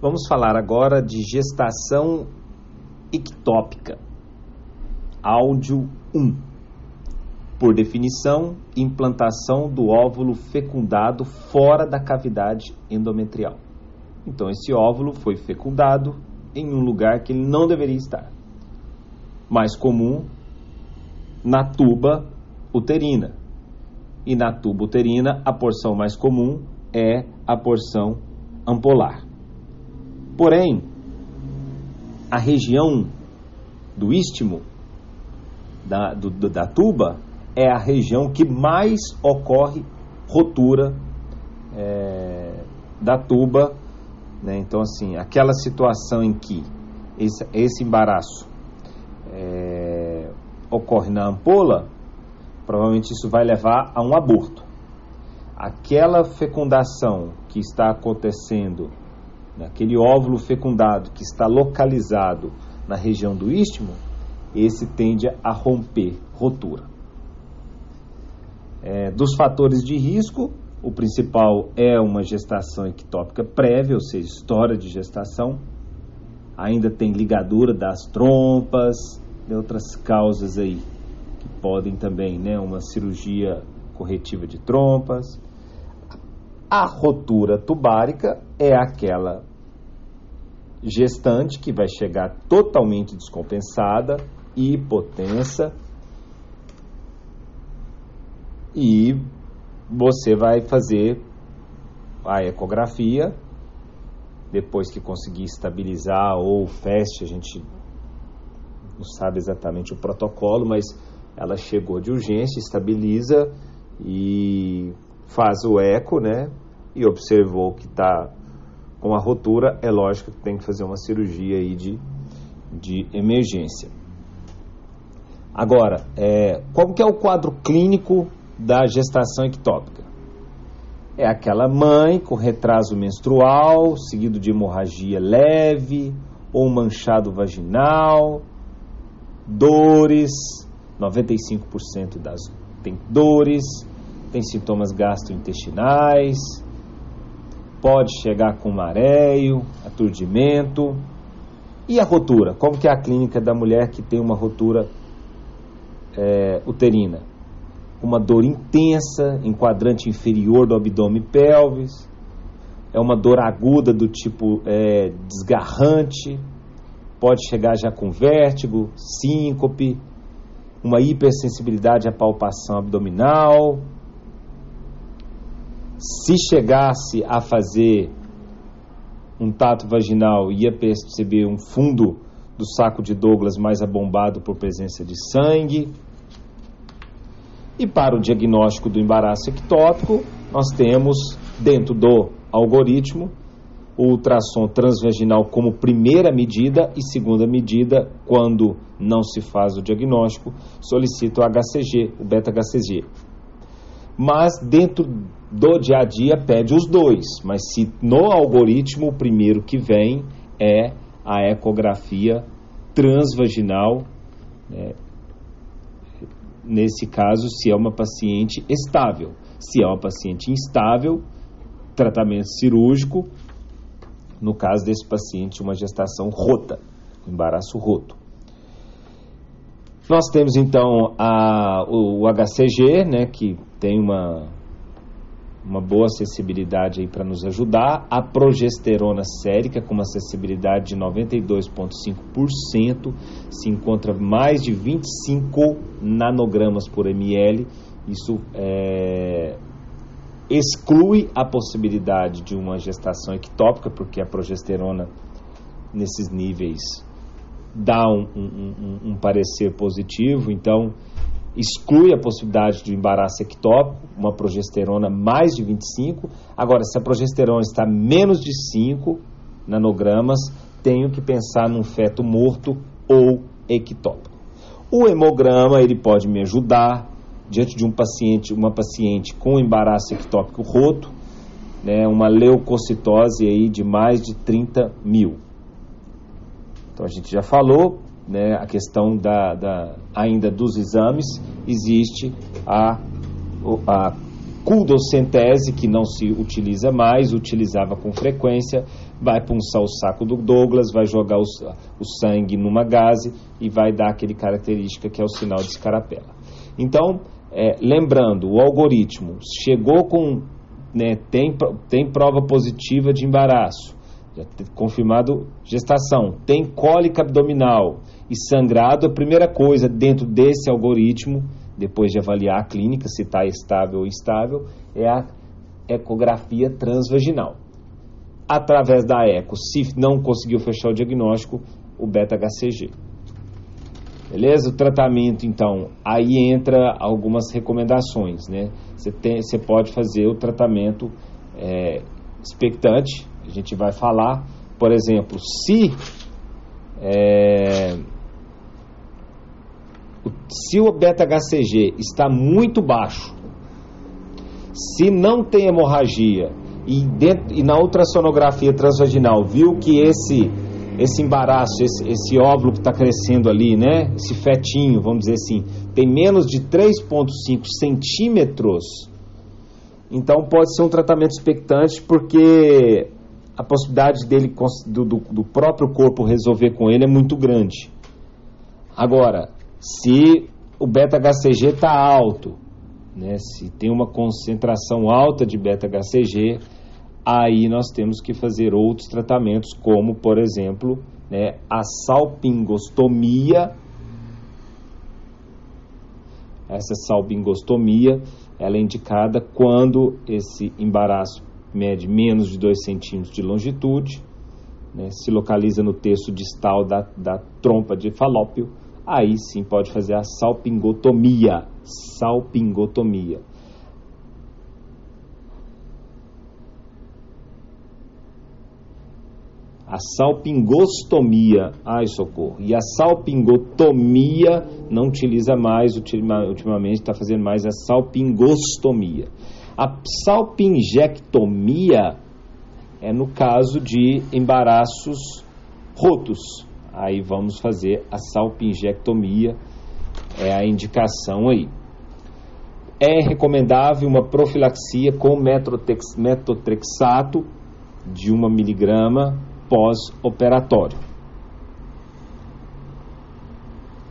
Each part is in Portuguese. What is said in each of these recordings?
Vamos falar agora de gestação ectópica. Áudio 1. Por definição, implantação do óvulo fecundado fora da cavidade endometrial. Então, esse óvulo foi fecundado em um lugar que ele não deveria estar. Mais comum na tuba uterina. E na tuba uterina, a porção mais comum é a porção ampolar. Porém, a região do istmo, da, do, da tuba, é a região que mais ocorre rotura é, da tuba. Né? Então, assim, aquela situação em que esse, esse embaraço é, ocorre na ampola, provavelmente isso vai levar a um aborto. Aquela fecundação que está acontecendo, aquele óvulo fecundado que está localizado na região do istmo, esse tende a romper, rotura. É, dos fatores de risco, o principal é uma gestação ectópica prévia, ou seja, história de gestação. Ainda tem ligadura das trompas, e outras causas aí que podem também, né, uma cirurgia corretiva de trompas. A rotura tubárica é aquela gestante que vai chegar totalmente descompensada, hipotensa, e você vai fazer a ecografia depois que conseguir estabilizar ou feste, a gente não sabe exatamente o protocolo, mas ela chegou de urgência, estabiliza e faz o eco, né? E observou que está com a rotura, é lógico que tem que fazer uma cirurgia aí de, de emergência. Agora, é, como que é o quadro clínico da gestação ectópica? É aquela mãe com retraso menstrual, seguido de hemorragia leve ou manchado vaginal, dores, 95% das tem dores, tem sintomas gastrointestinais, pode chegar com mareio, aturdimento. E a rotura? Como que é a clínica da mulher que tem uma rotura é, uterina? Uma dor intensa em quadrante inferior do abdômen pelvis, é uma dor aguda do tipo é, desgarrante, pode chegar já com vértigo, síncope, uma hipersensibilidade à palpação abdominal. Se chegasse a fazer um tato vaginal, ia perceber um fundo do saco de Douglas mais abombado por presença de sangue. E para o diagnóstico do embaraço ectópico, nós temos dentro do algoritmo o ultrassom transvaginal como primeira medida e segunda medida, quando não se faz o diagnóstico, solicita o HCG, o beta-HCG. Mas dentro do dia a dia pede os dois, mas se no algoritmo o primeiro que vem é a ecografia transvaginal, né? nesse caso, se é uma paciente estável. Se é uma paciente instável, tratamento cirúrgico no caso desse paciente, uma gestação rota, embaraço roto. Nós temos então a, o HCG, né, que tem uma, uma boa acessibilidade para nos ajudar, a progesterona sérica com uma acessibilidade de 92,5%, se encontra mais de 25 nanogramas por ml, isso é, exclui a possibilidade de uma gestação ectópica, porque a progesterona nesses níveis dá um, um, um, um parecer positivo, então exclui a possibilidade de embaraço ectópico, uma progesterona mais de 25. Agora, se a progesterona está menos de 5 nanogramas, tenho que pensar num feto morto ou ectópico. O hemograma ele pode me ajudar, diante de um paciente, uma paciente com embaraço ectópico roto, né, uma leucocitose aí de mais de 30 mil. Então a gente já falou, né, a questão da, da ainda dos exames, existe a, a Culdocentese, que não se utiliza mais, utilizava com frequência, vai punçar o saco do Douglas, vai jogar o, o sangue numa gase e vai dar aquele característica que é o sinal de escarapela. Então, é, lembrando, o algoritmo chegou com. Né, tem, tem prova positiva de embaraço, já confirmado gestação, tem cólica abdominal e sangrado, a primeira coisa dentro desse algoritmo, depois de avaliar a clínica, se está estável ou instável, é a ecografia transvaginal. Através da eco, se não conseguiu fechar o diagnóstico, o beta-HCG. Beleza? O tratamento, então, aí entra algumas recomendações, né? Você, tem, você pode fazer o tratamento é, expectante, a gente vai falar, por exemplo, se é, se o beta-HCG está muito baixo, se não tem hemorragia e, dentro, e na ultrassonografia transvaginal viu que esse esse embaraço, esse, esse óvulo que está crescendo ali, né? Esse fetinho, vamos dizer assim, tem menos de 3,5 centímetros, então pode ser um tratamento expectante, porque a possibilidade dele do, do, do próprio corpo resolver com ele é muito grande. Agora, se o beta-HCG está alto, né? Se tem uma concentração alta de beta-HCG, aí nós temos que fazer outros tratamentos, como, por exemplo, né, a salpingostomia. Essa salpingostomia ela é indicada quando esse embaraço mede menos de 2 centímetros de longitude, né, se localiza no terço distal da, da trompa de falópio, aí sim pode fazer a salpingotomia. Salpingotomia. a salpingostomia, ai socorro, e a salpingotomia não utiliza mais, ultimamente está fazendo mais a salpingostomia. A salpingectomia é no caso de embaraços rotos. Aí vamos fazer a salpingectomia, é a indicação aí. É recomendável uma profilaxia com metotrexato de uma miligrama pós-operatório.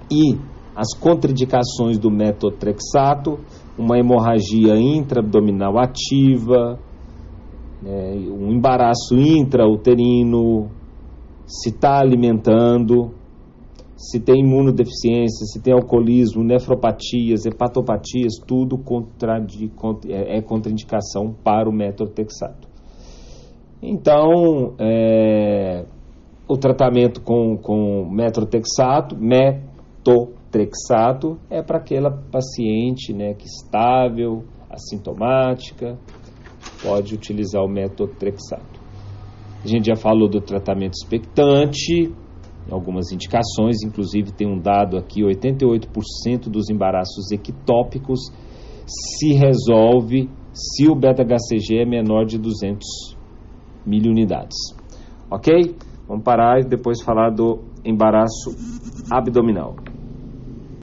E as contraindicações do metotrexato, uma hemorragia intraabdominal ativa, né, um embaraço intrauterino, se está alimentando, se tem imunodeficiência, se tem alcoolismo, nefropatias, hepatopatias, tudo contra, é, é contraindicação para o metotrexato. Então, é, o tratamento com, com metrotexato, metotrexato, é para aquela paciente né, que estável, assintomática, pode utilizar o metotrexato. A gente já falou do tratamento expectante, algumas indicações, inclusive tem um dado aqui, 88% dos embaraços ectópicos se resolve se o beta-HCG é menor de 200 mil unidades. Ok? Vamos parar e depois falar do embaraço abdominal.